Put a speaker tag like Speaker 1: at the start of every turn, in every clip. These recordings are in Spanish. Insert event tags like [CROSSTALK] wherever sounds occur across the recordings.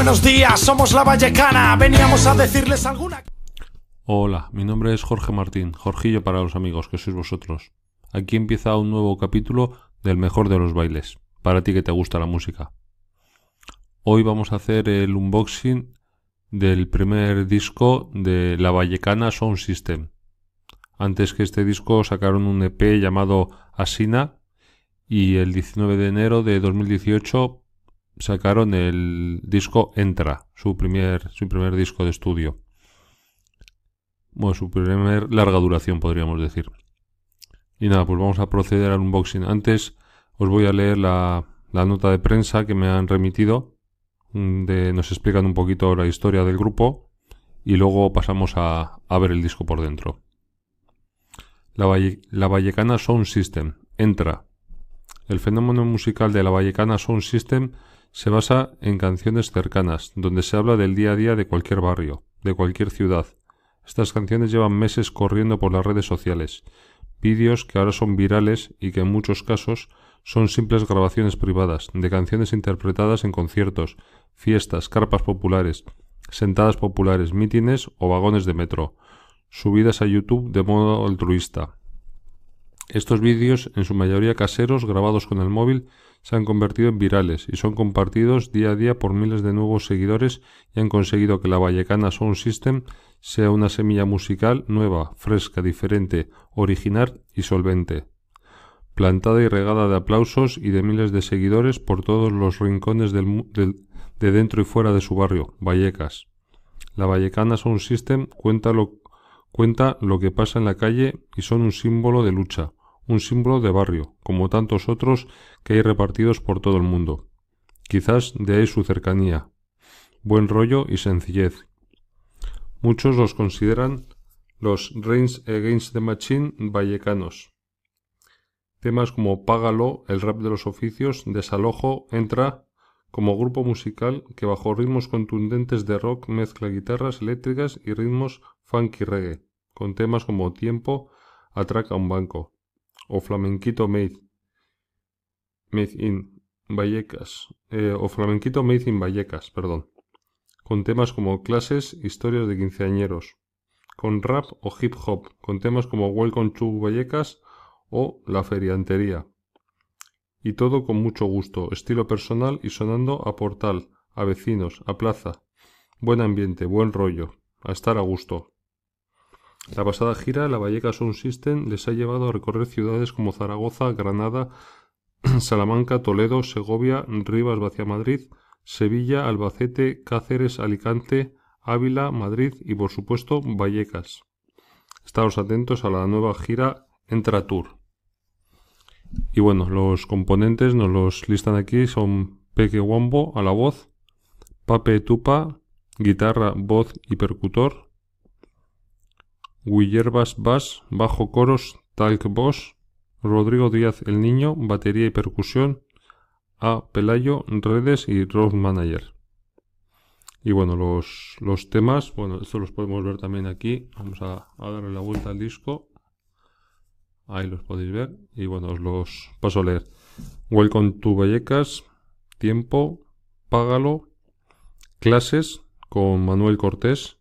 Speaker 1: buenos días, somos la Vallecana, veníamos a decirles alguna...
Speaker 2: Hola, mi nombre es Jorge Martín, Jorgillo para los amigos, que sois vosotros. Aquí empieza un nuevo capítulo del mejor de los bailes, para ti que te gusta la música. Hoy vamos a hacer el unboxing del primer disco de la Vallecana Sound System. Antes que este disco sacaron un EP llamado Asina y el 19 de enero de 2018 sacaron el disco Entra, su primer, su primer disco de estudio. Bueno, su primer larga duración podríamos decir. Y nada, pues vamos a proceder al unboxing. Antes os voy a leer la, la nota de prensa que me han remitido Mm, de, nos explican un poquito la historia del grupo y luego pasamos a, a ver el disco por dentro. La, la Vallecana Sound System. Entra. El fenómeno musical de la Vallecana Sound System se basa en canciones cercanas, donde se habla del día a día de cualquier barrio, de cualquier ciudad. Estas canciones llevan meses corriendo por las redes sociales, vídeos que ahora son virales y que en muchos casos son simples grabaciones privadas de canciones interpretadas en conciertos, fiestas, carpas populares, sentadas populares, mítines o vagones de metro, subidas a YouTube de modo altruista. Estos vídeos, en su mayoría caseros, grabados con el móvil, se han convertido en virales y son compartidos día a día por miles de nuevos seguidores y han conseguido que la Vallecana Sound System sea una semilla musical nueva, fresca, diferente, original y solvente plantada y regada de aplausos y de miles de seguidores por todos los rincones del, de dentro y fuera de su barrio, Vallecas. La Vallecana Sound System cuenta lo, cuenta lo que pasa en la calle y son un símbolo de lucha, un símbolo de barrio, como tantos otros que hay repartidos por todo el mundo. Quizás de ahí su cercanía, buen rollo y sencillez. Muchos los consideran los Reigns Against the Machine vallecanos. Temas como Págalo, el rap de los oficios, Desalojo, Entra, como grupo musical que bajo ritmos contundentes de rock mezcla guitarras eléctricas y ritmos funky reggae, con temas como Tiempo, Atraca un banco, o Flamenquito Made, made in Vallecas, eh, o Flamenquito Made in Vallecas, perdón, con temas como Clases, Historias de quinceañeros, con rap o hip hop, con temas como Welcome to Vallecas o La Feriantería. Y todo con mucho gusto, estilo personal y sonando a portal, a vecinos, a plaza. Buen ambiente, buen rollo, a estar a gusto. La pasada gira, la Valleca Sound System les ha llevado a recorrer ciudades como Zaragoza, Granada, [CLEARS THROAT] Salamanca, Toledo, Segovia, Rivas hacia Madrid, Sevilla, Albacete, Cáceres, Alicante, Ávila, Madrid y por supuesto Vallecas. Estaos atentos a la nueva gira Entra Tour. Y bueno, los componentes nos los listan aquí, son Peque Wombo a la voz, Pape Tupa, guitarra, voz y percutor, Guillerbas Bass, bajo coros, Talk Boss, Rodrigo Díaz el Niño, batería y percusión, A. Pelayo, redes y road manager. Y bueno, los, los temas, bueno, esto los podemos ver también aquí. Vamos a darle la vuelta al disco. Ahí los podéis ver. Y bueno, os los paso a leer. Welcome to Vallecas. Tiempo. Págalo. Clases con Manuel Cortés.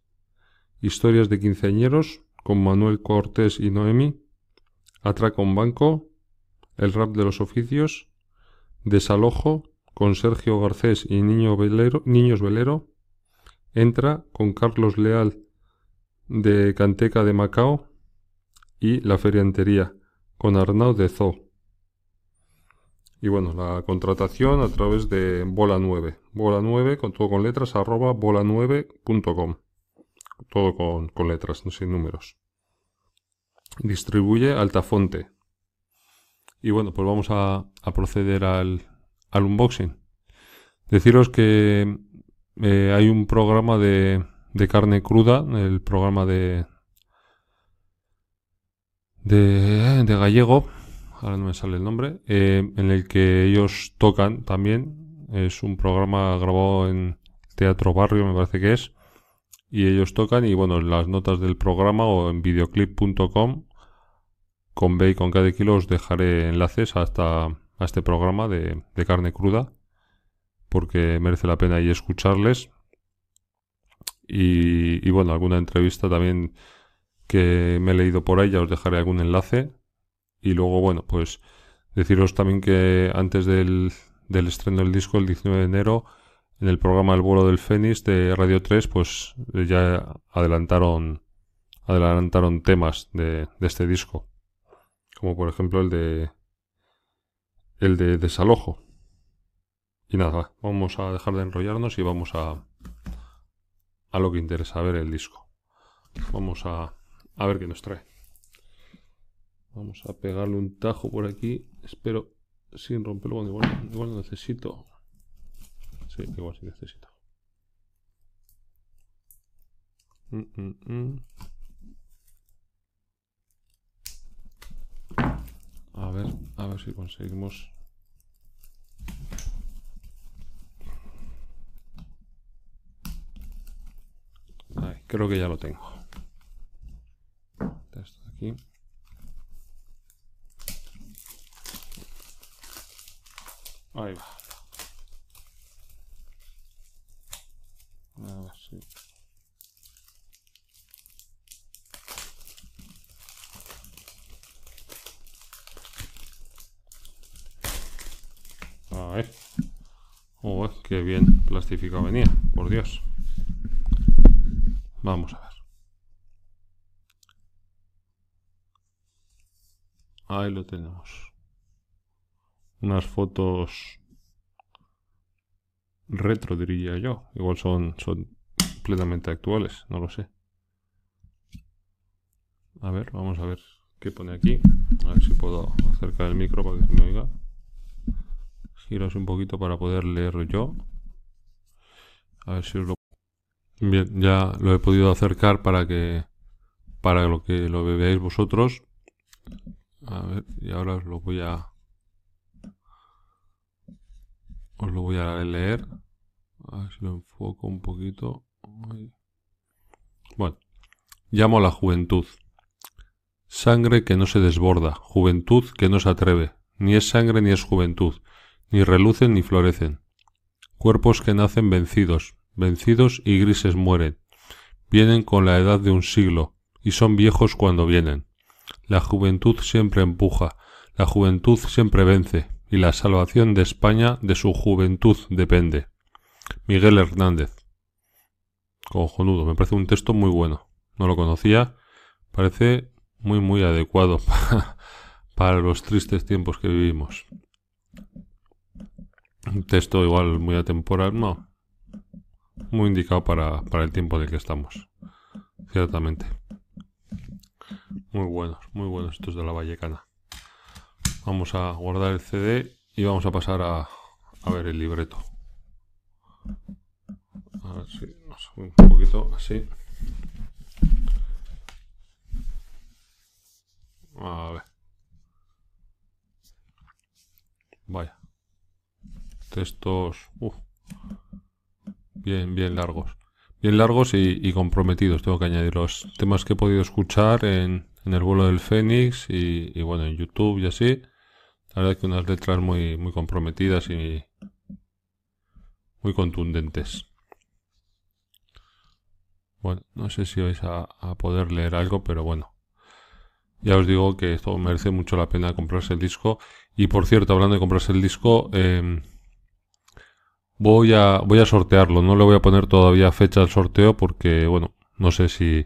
Speaker 2: Historias de quinceañeros con Manuel Cortés y Noemi. Atraca un banco. El rap de los oficios. Desalojo con Sergio Garcés y Niño Velero, Niños Velero. Entra con Carlos Leal de Canteca de Macao y La Feriantería con Arnaud de Zoo. Y bueno, la contratación a través de Bola 9. Bola 9 con todo con letras arroba bola9.com. Todo con, con letras, no sin números. Distribuye Altafonte. Y bueno, pues vamos a, proceder al, al, unboxing. Deciros que eh, hay un programa de, de carne cruda, el programa de, de, de gallego, ahora no me sale el nombre, eh, en el que ellos tocan también. Es un programa grabado en Teatro Barrio, me parece que es. Y ellos tocan y bueno, en las notas del programa o en videoclip.com con B y con cada kilo os dejaré enlaces hasta a este programa de, de carne cruda porque merece la pena ahí escucharles. Y, y, bueno, alguna entrevista también que me he leído por ahí, ya os dejaré algún enlace. Y luego, bueno, pues deciros también que antes del, del estreno del disco, el 19 de enero, en el programa El vuelo del Fénix de Radio 3, pues ya adelantaron, adelantaron temas de, este disco. Como por ejemplo el de el de desalojo. Y nada, vamos a dejar de enrollarnos y vamos a a lo que interesa, a ver el disco. Vamos a, a ver qué nos trae. Vamos a pegarle un tajo por aquí. Espero sin romperlo. igual, igual necesito Igual sí necesito. Mm, mm, mm. A ver, a ver si conseguimos. Creo que ya lo tengo. Esto de aquí. Ahí va. A ver si. A ver. Oh, qué bien plastificado venía, por Dios. Vamos a ver. Ahí lo tenemos. Unas fotos retro, diría yo. Igual son, son plenamente actuales, no lo sé. A ver, vamos a ver qué pone aquí. A ver si puedo acercar el micro para que se me oiga. Giros un poquito para poder leer yo. A ver si os lo... Bien, ya lo he podido acercar para que... Para lo que lo veáis vosotros. A ver, y ahora os lo voy a... Os lo voy a leer. A ver si lo enfoco un poquito. Bueno, llamo a la juventud. Sangre que no se desborda, juventud que no se atreve. Ni es sangre ni es juventud, ni relucen ni florecen. Cuerpos que nacen vencidos, vencidos y grises mueren. Vienen con la edad de un siglo, y son viejos cuando vienen. La juventud siempre empuja, la juventud siempre vence, y la salvación de España de su juventud depende. Miguel Hernández. Cojonudo, me parece un texto muy bueno. No lo conocía. Parece muy, muy adecuado [LAUGHS] para, los tristes tiempos que vivimos. Texto igual muy atemporal, no. Muy indicado para, para el tiempo en el que estamos. Ciertamente. Muy buenos, muy buenos estos de la Vallecana. Vamos a guardar el CD y vamos a pasar a, a ver el libreto. A ver si nos un poquito así. A ver. Vaya. Textos. bien, bien largos. Bien largos y, comprometidos, tengo que añadir los temas que he podido escuchar en, en el vuelo del Fénix y, bueno, en YouTube y así. La verdad que unas letras muy, muy comprometidas y muy contundentes. Bueno, no sé si vais a, poder leer algo, pero bueno. Ya os digo que esto merece mucho la pena comprarse el disco. Y por cierto, hablando de comprarse el disco, em, voy, a, voy a sortearlo. No le voy a poner todavía fecha al sorteo porque, bueno, no sé si,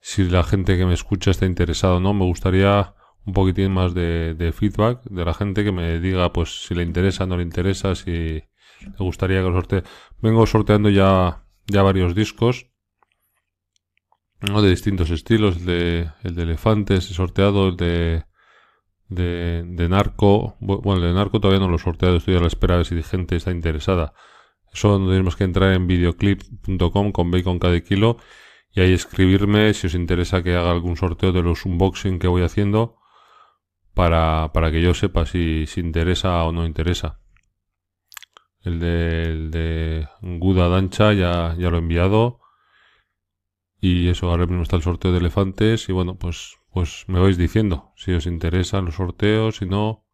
Speaker 2: si la gente que me escucha está interesada o no. Me gustaría un poquitín más de, de feedback de la gente que me diga pues si le interesa, no le interesa, si le gustaría que lo sortee. Vengo sorteando ya, ya varios discos ¿no? de distintos estilos, el de, el de elefantes he sorteado, el de, de, narco, bueno, de narco todavía no lo he sorteado, estoy a la espera de si gente está interesada. Eso tenemos que entrar en videoclip.com con bacon cada kilo y ahí escribirme si os interesa que haga algún sorteo de los unboxing que voy haciendo para, para que yo sepa si, si interesa o no interesa. El de, el de Guda Dancha ya, ya lo he enviado. Y eso, ahora mismo está el sorteo de elefantes. Y bueno, pues, pues me vais diciendo si os interesan los sorteos, si no.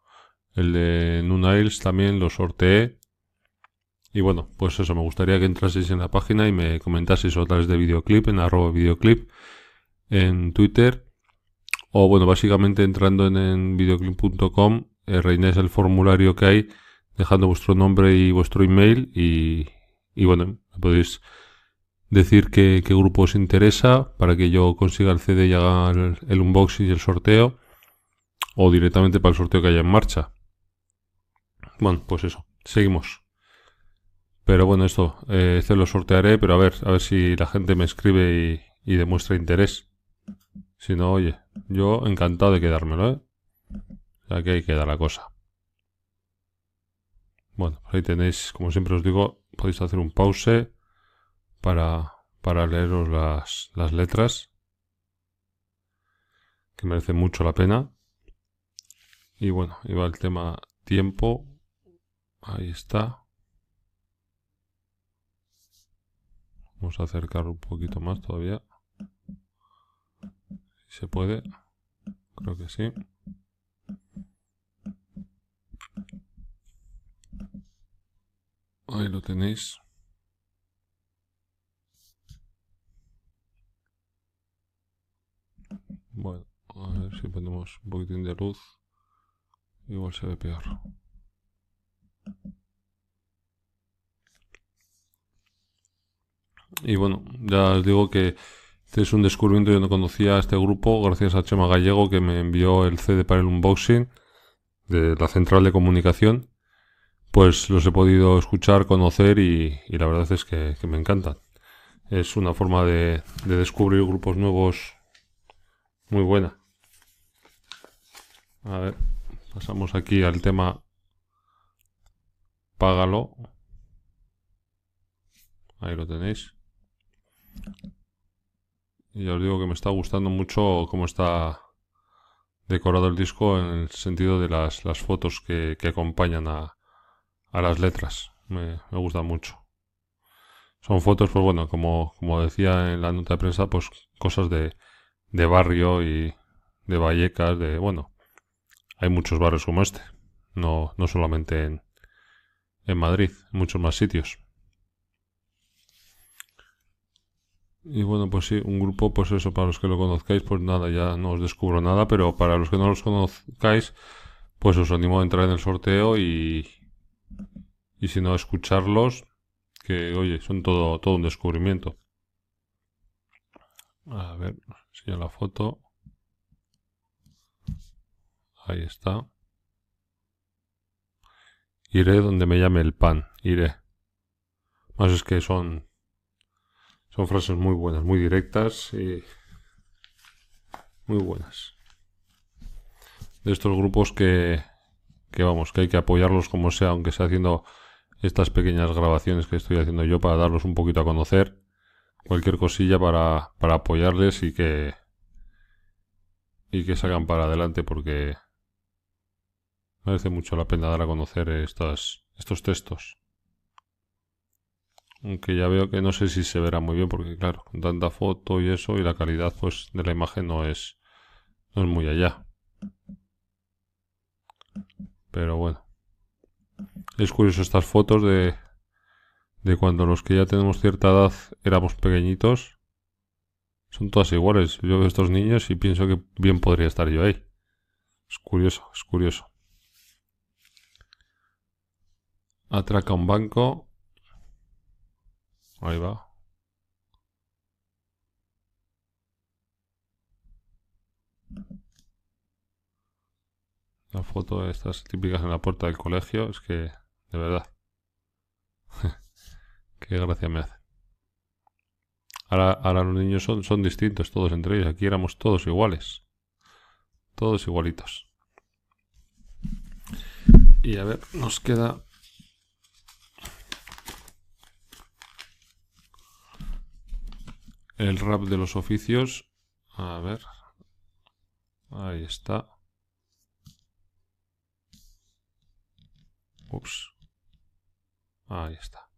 Speaker 2: El de Nunails también lo sorteé. Y bueno, pues eso, me gustaría que entraseis en la página y me comentaseis a través de videoclip, en arroba videoclip, en Twitter, o bueno, básicamente entrando en, videoclip.com, eh, reináis el formulario que hay, dejando vuestro nombre y vuestro email y, y bueno, podéis decir qué, grupo os interesa para que yo consiga el CD y haga el, unboxing y el sorteo, o directamente para el sorteo que haya en marcha. Bueno, pues eso, seguimos. Pero bueno, esto, eh, este lo sortearé, pero a ver, a ver si la gente me escribe y, demuestra interés. Si no, oye, yo encantado de quedármelo, ¿eh? Ya que ahí queda la cosa. Bueno, ahí tenéis, como siempre os digo, podéis hacer un pause para, para leeros las, las letras, que merece mucho la pena. Y bueno, iba el tema tiempo. Ahí está. Vamos a acercar un poquito más todavía. Si se puede. Creo que sí. Ahí lo tenéis. Bueno, a ver si ponemos un poquitín de luz. Igual se ve peor. Y bueno, ya os digo que este es un descubrimiento. Yo no conocía a este grupo gracias a Chema Gallego que me envió el CD para el unboxing de la central de comunicación. Pues los he podido escuchar, conocer y, la verdad es que, me encantan. Es una forma de, de descubrir grupos nuevos muy buena. A ver, pasamos aquí al tema Págalo. Ahí lo tenéis. Y os digo que me está gustando mucho cómo está decorado el disco en el sentido de las, fotos que, acompañan a, las letras. Me, me gusta mucho. Son fotos, pues bueno, como, como decía en la nota de prensa, pues cosas de, de barrio y de Vallecas, de bueno, hay muchos barrios como este, no, no solamente en, en Madrid, en muchos más sitios. Y bueno, pues sí, un grupo, pues eso, para los que lo conozcáis, pues nada, ya no os descubro nada, pero para los que no los conozcáis, pues os animo a entrar en el sorteo y, y si no, escucharlos, que oye, son todo, todo un descubrimiento. A ver, si la foto. Ahí está. Iré donde me llame el pan, iré. Más es que son son frases muy buenas, muy directas y muy buenas. De estos grupos que, que vamos, que hay que apoyarlos como sea, aunque sea haciendo estas pequeñas grabaciones que estoy haciendo yo para darlos un poquito a conocer. Cualquier cosilla para, para apoyarles y que y que salgan para adelante porque merece mucho la pena dar a conocer estas, estos textos. Aunque ya veo que no sé si se verá muy bien porque claro, con tanta foto y eso y la calidad pues de la imagen no es, no es muy allá. Pero bueno. Es curioso estas fotos de, de cuando los que ya tenemos cierta edad éramos pequeñitos. Son todas iguales. Yo veo estos niños y pienso que bien podría estar yo ahí. Es curioso, es curioso. Atraca un banco Ahí va. La foto de estas típicas en la puerta del colegio es que, de verdad, [LAUGHS] qué gracia me hace. Ahora, los niños son, son distintos todos entre ellos. Aquí éramos todos iguales. Todos igualitos. Y a ver, nos queda el rap de los oficios. A ver. Ahí está. Ups. Ahí está.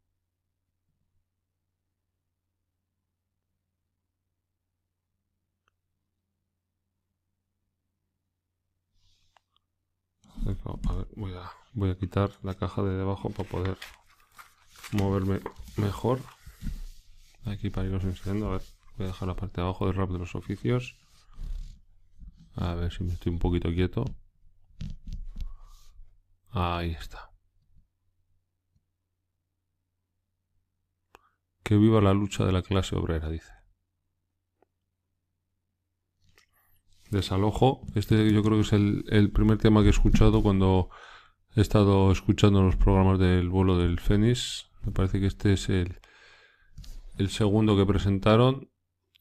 Speaker 2: Voy a, voy a quitar la caja de debajo para poder moverme mejor. Aquí para iros enseñando. A ver, voy a dejar la parte de abajo del rap de los oficios. A ver si me estoy un poquito quieto. Ahí está. Que viva la lucha de la clase obrera, dice. Desalojo. Este yo creo que es el, primer tema que he escuchado cuando he estado escuchando los programas del vuelo del Fénix. Me parece que este es el, el segundo que presentaron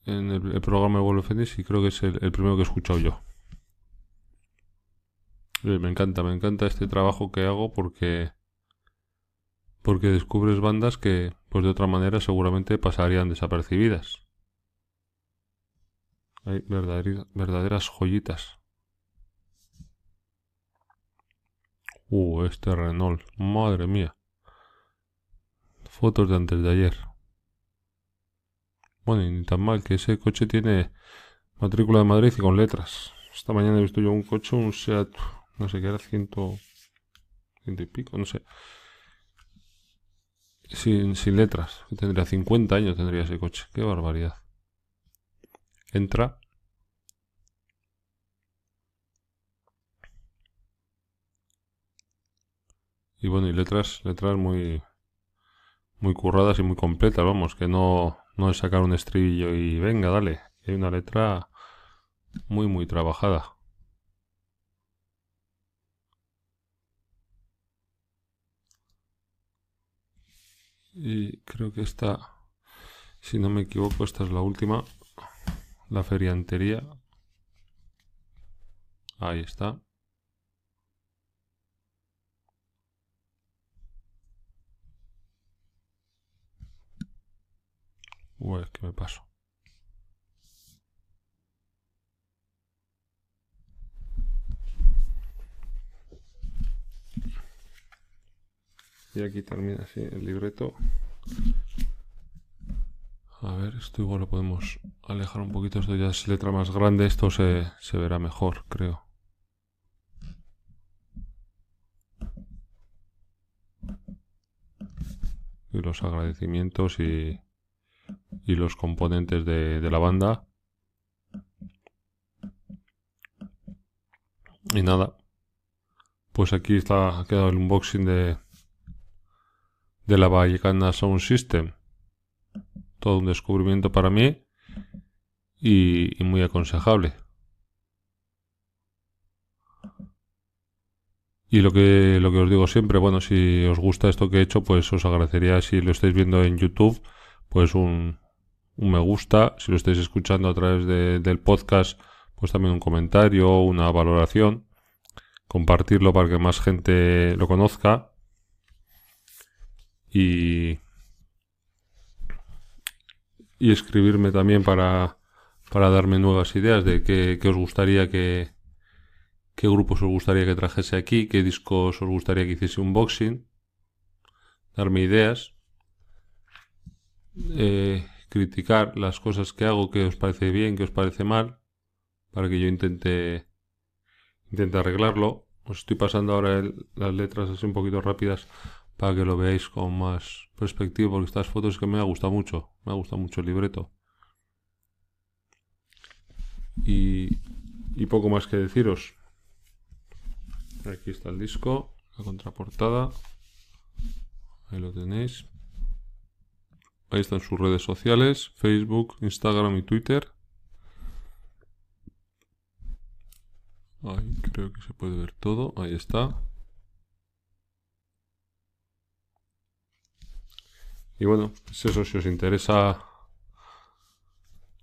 Speaker 2: en el, programa de vuelo del Fénix y creo que es el, el primero que he escuchado yo. Me encanta, me encanta este trabajo que hago porque porque descubres bandas que pues de otra manera seguramente pasarían desapercibidas. Hay verdaderas, joyitas. Uh, este Renault. Madre mía. Fotos de antes de ayer. Bueno, y ni tan mal que ese coche tiene matrícula de Madrid y con letras. Esta mañana he visto yo un coche, un Seat, no sé qué era, ciento, ciento y pico, no sé. Sin, sin letras. Tendría 50 años, tendría ese coche. Qué barbaridad entra. Y bueno y letras letras muy muy curradas y muy completas vamos que no no es sacar un estribillo y venga dale hay una letra muy muy trabajada. Y creo que esta si no me equivoco esta es la última la feriantería. Ahí está. Uy, que me paso. Y aquí termina así el libreto. A ver, esto igual lo podemos alejar un poquito. Esto ya es letra más grande. Esto se, se verá mejor, creo. Y los agradecimientos y, y los componentes de, de la banda. Y nada. Pues aquí está, ha quedado el unboxing de, de la Vallecana Sound System todo un descubrimiento para mí y, muy aconsejable. Y lo que, lo que os digo siempre, bueno, si os gusta esto que he hecho, pues os agradecería si lo estáis viendo en YouTube, pues un, un me gusta. Si lo estáis escuchando a través del podcast, pues también un comentario, una valoración. Compartirlo para que más gente lo conozca. Y, y escribirme también para, para darme nuevas ideas de qué, os gustaría que, qué grupos os gustaría que trajese aquí, qué discos os gustaría que hiciese un boxing, darme ideas, eh, criticar las cosas que hago que os parece bien, que os parece mal, para que yo intente, intente arreglarlo. Os estoy pasando ahora las letras así un poquito rápidas para que lo veáis con más perspectiva, porque estas fotos que me ha gustado mucho, me ha gustado mucho el libreto. Y, y poco más que deciros. Aquí está el disco, la contraportada. Ahí lo tenéis. Ahí están sus redes sociales, Facebook, Instagram y Twitter. Ahí creo que se puede ver todo. Ahí está. Y bueno, pues eso, si os interesa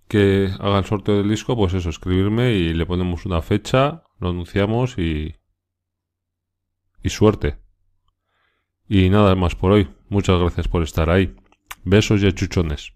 Speaker 2: que haga el sorteo del disco, pues eso, escribirme y le ponemos una fecha, lo anunciamos y. y suerte. Y nada más por hoy. Muchas gracias por estar ahí. Besos y achuchones.